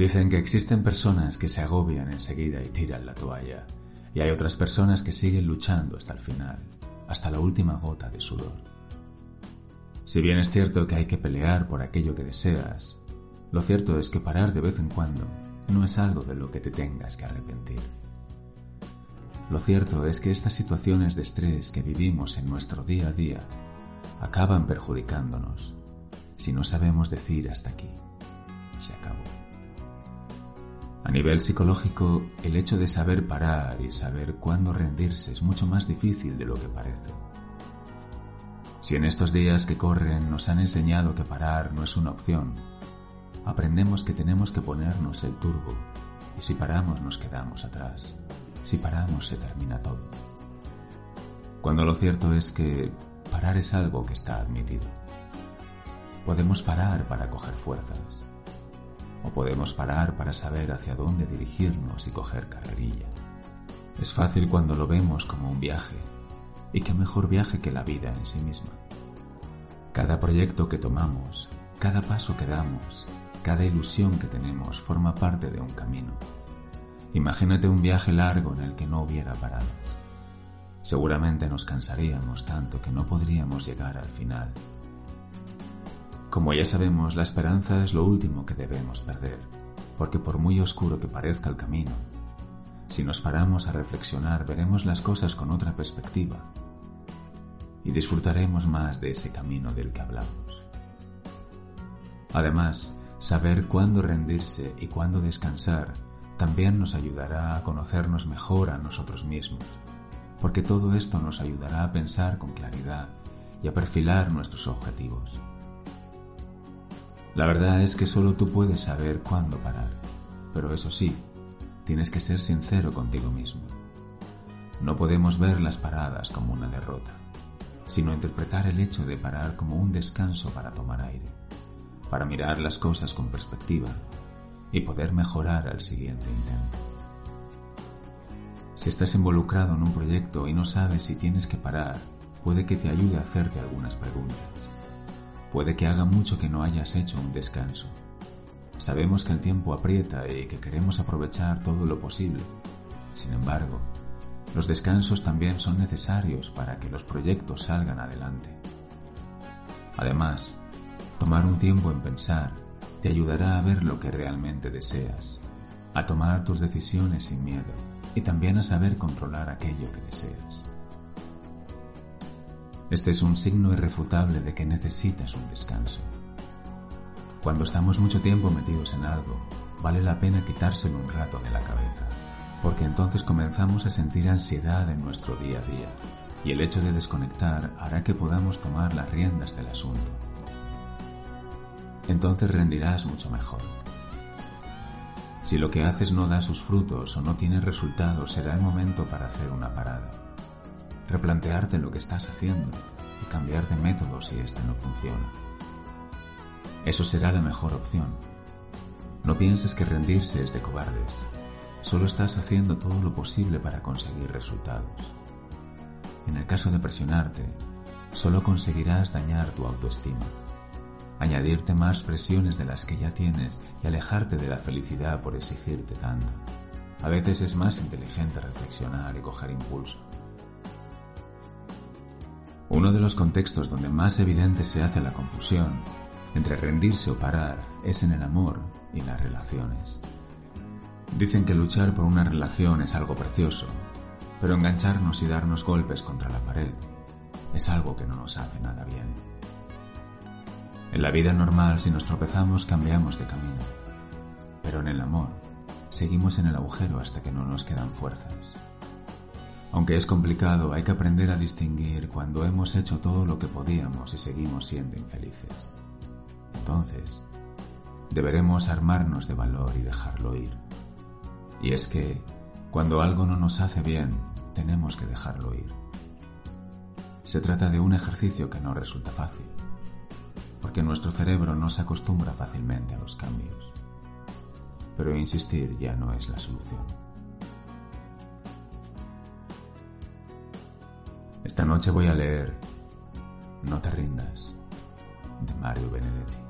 Dicen que existen personas que se agobian enseguida y tiran la toalla, y hay otras personas que siguen luchando hasta el final, hasta la última gota de sudor. Si bien es cierto que hay que pelear por aquello que deseas, lo cierto es que parar de vez en cuando no es algo de lo que te tengas que arrepentir. Lo cierto es que estas situaciones de estrés que vivimos en nuestro día a día acaban perjudicándonos si no sabemos decir hasta aquí. Se acabó. A nivel psicológico, el hecho de saber parar y saber cuándo rendirse es mucho más difícil de lo que parece. Si en estos días que corren nos han enseñado que parar no es una opción, aprendemos que tenemos que ponernos el turbo y si paramos nos quedamos atrás. Si paramos se termina todo. Cuando lo cierto es que parar es algo que está admitido. Podemos parar para coger fuerzas o podemos parar para saber hacia dónde dirigirnos y coger carrerilla. Es fácil cuando lo vemos como un viaje, y qué mejor viaje que la vida en sí misma. Cada proyecto que tomamos, cada paso que damos, cada ilusión que tenemos forma parte de un camino. Imagínate un viaje largo en el que no hubiera paradas. Seguramente nos cansaríamos tanto que no podríamos llegar al final como ya sabemos, la esperanza es lo último que debemos perder, porque por muy oscuro que parezca el camino, si nos paramos a reflexionar veremos las cosas con otra perspectiva y disfrutaremos más de ese camino del que hablamos. Además, saber cuándo rendirse y cuándo descansar también nos ayudará a conocernos mejor a nosotros mismos, porque todo esto nos ayudará a pensar con claridad y a perfilar nuestros objetivos. La verdad es que solo tú puedes saber cuándo parar, pero eso sí, tienes que ser sincero contigo mismo. No podemos ver las paradas como una derrota, sino interpretar el hecho de parar como un descanso para tomar aire, para mirar las cosas con perspectiva y poder mejorar al siguiente intento. Si estás involucrado en un proyecto y no sabes si tienes que parar, puede que te ayude a hacerte algunas preguntas. Puede que haga mucho que no hayas hecho un descanso. Sabemos que el tiempo aprieta y que queremos aprovechar todo lo posible. Sin embargo, los descansos también son necesarios para que los proyectos salgan adelante. Además, tomar un tiempo en pensar te ayudará a ver lo que realmente deseas, a tomar tus decisiones sin miedo y también a saber controlar aquello que deseas. Este es un signo irrefutable de que necesitas un descanso. Cuando estamos mucho tiempo metidos en algo, vale la pena quitárselo un rato de la cabeza, porque entonces comenzamos a sentir ansiedad en nuestro día a día, y el hecho de desconectar hará que podamos tomar las riendas del asunto. Entonces rendirás mucho mejor. Si lo que haces no da sus frutos o no tiene resultados, será el momento para hacer una parada replantearte lo que estás haciendo y cambiar de método si este no funciona. Eso será la mejor opción. No pienses que rendirse es de cobardes. Solo estás haciendo todo lo posible para conseguir resultados. En el caso de presionarte, solo conseguirás dañar tu autoestima, añadirte más presiones de las que ya tienes y alejarte de la felicidad por exigirte tanto. A veces es más inteligente reflexionar y coger impulso. Uno de los contextos donde más evidente se hace la confusión entre rendirse o parar es en el amor y las relaciones. Dicen que luchar por una relación es algo precioso, pero engancharnos y darnos golpes contra la pared es algo que no nos hace nada bien. En la vida normal, si nos tropezamos, cambiamos de camino, pero en el amor, seguimos en el agujero hasta que no nos quedan fuerzas. Aunque es complicado, hay que aprender a distinguir cuando hemos hecho todo lo que podíamos y seguimos siendo infelices. Entonces, deberemos armarnos de valor y dejarlo ir. Y es que, cuando algo no nos hace bien, tenemos que dejarlo ir. Se trata de un ejercicio que no resulta fácil, porque nuestro cerebro no se acostumbra fácilmente a los cambios. Pero insistir ya no es la solución. Esta noche voy a leer No te rindas de Mario Benedetti.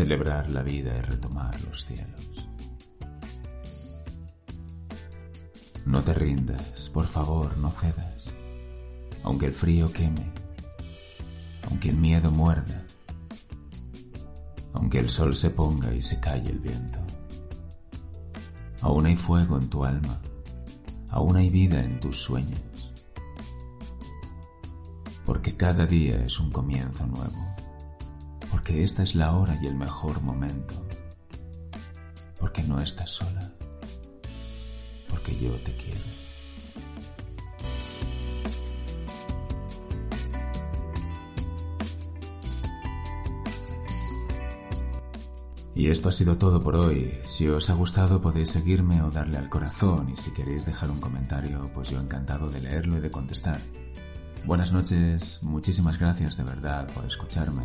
celebrar la vida y retomar los cielos. No te rindas, por favor, no cedas, aunque el frío queme, aunque el miedo muerda, aunque el sol se ponga y se calle el viento. Aún hay fuego en tu alma, aún hay vida en tus sueños porque cada día es un comienzo nuevo, porque esta es la hora y el mejor momento, porque no estás sola, porque yo te quiero. Y esto ha sido todo por hoy. Si os ha gustado podéis seguirme o darle al corazón y si queréis dejar un comentario, pues yo encantado de leerlo y de contestar. Buenas noches, muchísimas gracias de verdad por escucharme